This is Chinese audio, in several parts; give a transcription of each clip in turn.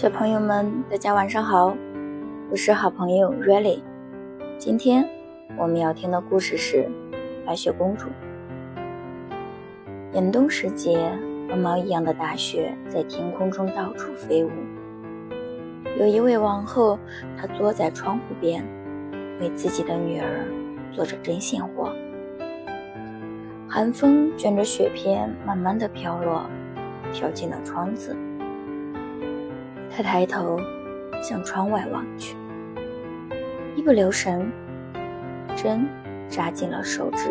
小朋友们，大家晚上好，我是好朋友 Riley。今天我们要听的故事是《白雪公主》。严冬时节，鹅毛一样的大雪在天空中到处飞舞。有一位王后，她坐在窗户边，为自己的女儿做着针线活。寒风卷着雪片，慢慢的飘落，飘进了窗子。他抬头向窗外望去，一不留神，针扎进了手指，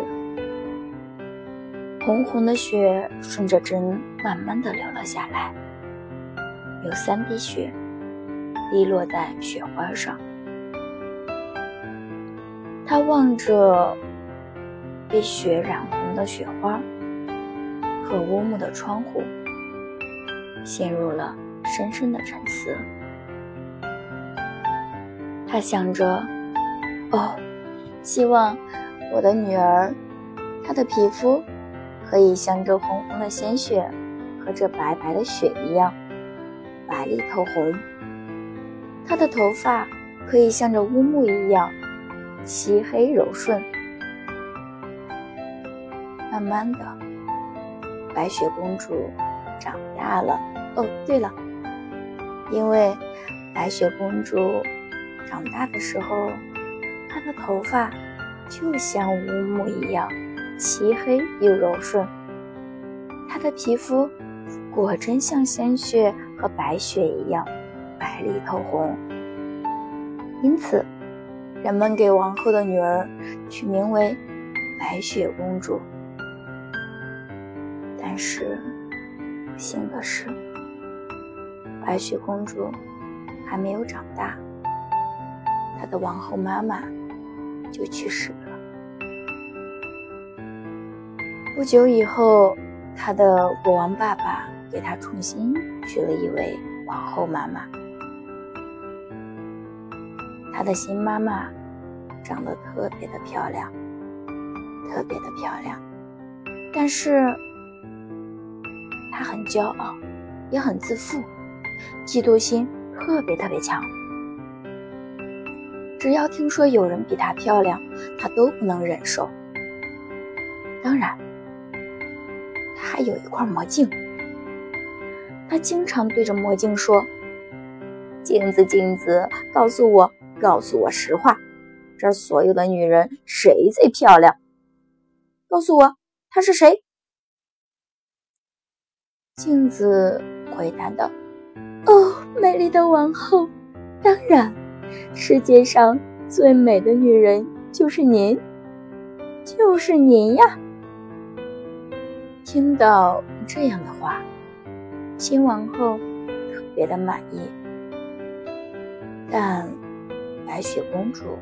红红的血顺着针慢慢的流了下来，有三滴血滴落在雪花上。他望着被血染红的雪花和乌木的窗户，陷入了。深深的沉思，他想着：“哦，希望我的女儿，她的皮肤可以像这红红的鲜血和这白白的雪一样白里透红；她的头发可以像这乌木一样漆黑柔顺。”慢慢的，白雪公主长大了。哦，对了。因为白雪公主长大的时候，她的头发就像乌木一样漆黑又柔顺，她的皮肤果真像鲜血和白雪一样白里透红。因此，人们给王后的女儿取名为白雪公主。但是，不幸的是。白雪公主还没有长大，她的王后妈妈就去世了。不久以后，她的国王爸爸给她重新娶了一位王后妈妈。她的新妈妈长得特别的漂亮，特别的漂亮，但是她很骄傲，也很自负。嫉妒心特别特别强，只要听说有人比她漂亮，她都不能忍受。当然，她还有一块魔镜，她经常对着魔镜说：“镜子，镜子，告诉我，告诉我实话，这所有的女人谁最漂亮？告诉我，她是谁？”镜子回答道。哦，美丽的王后，当然，世界上最美的女人就是您，就是您呀！听到这样的话，新王后特别的满意。但白雪公主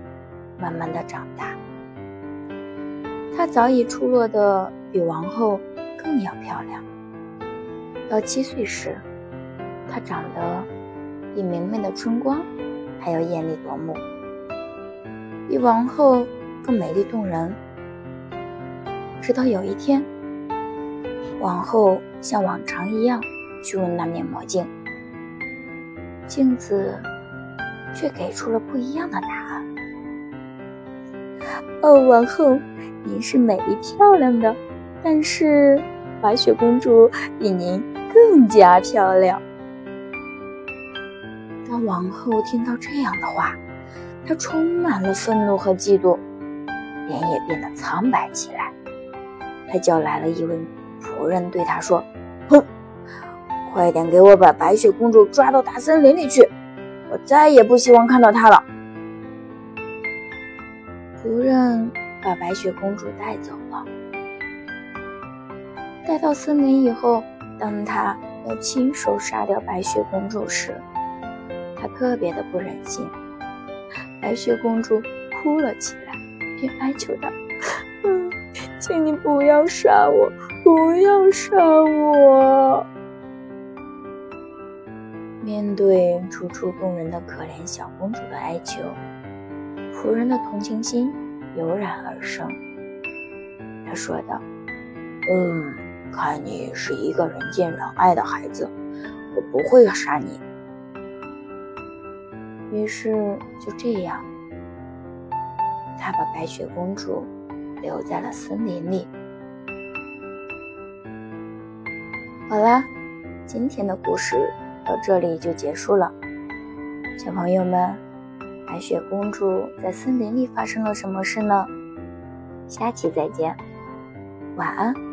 慢慢的长大，她早已出落的比王后更要漂亮。到七岁时，她长得比明媚的春光还要艳丽夺目，比王后更美丽动人。直到有一天，王后像往常一样去问那面魔镜，镜子却给出了不一样的答案。哦，王后，您是美丽漂亮的，但是白雪公主比您更加漂亮。王后听到这样的话，她充满了愤怒和嫉妒，脸也变得苍白起来。她叫来了一位仆人，对她说：“哼，快点给我把白雪公主抓到大森林里去，我再也不希望看到她了。”仆人把白雪公主带走了。带到森林以后，当他要亲手杀掉白雪公主时，他特别的不忍心，白雪公主哭了起来，并哀求道：“嗯，请你不要杀我，不要杀我！”面对楚楚动人的可怜小公主的哀求，仆人的同情心油然而生。他说道：“嗯，看你是一个人见人爱的孩子，我不会杀你。”于是就这样，他把白雪公主留在了森林里。好啦，今天的故事到这里就结束了。小朋友们，白雪公主在森林里发生了什么事呢？下期再见，晚安。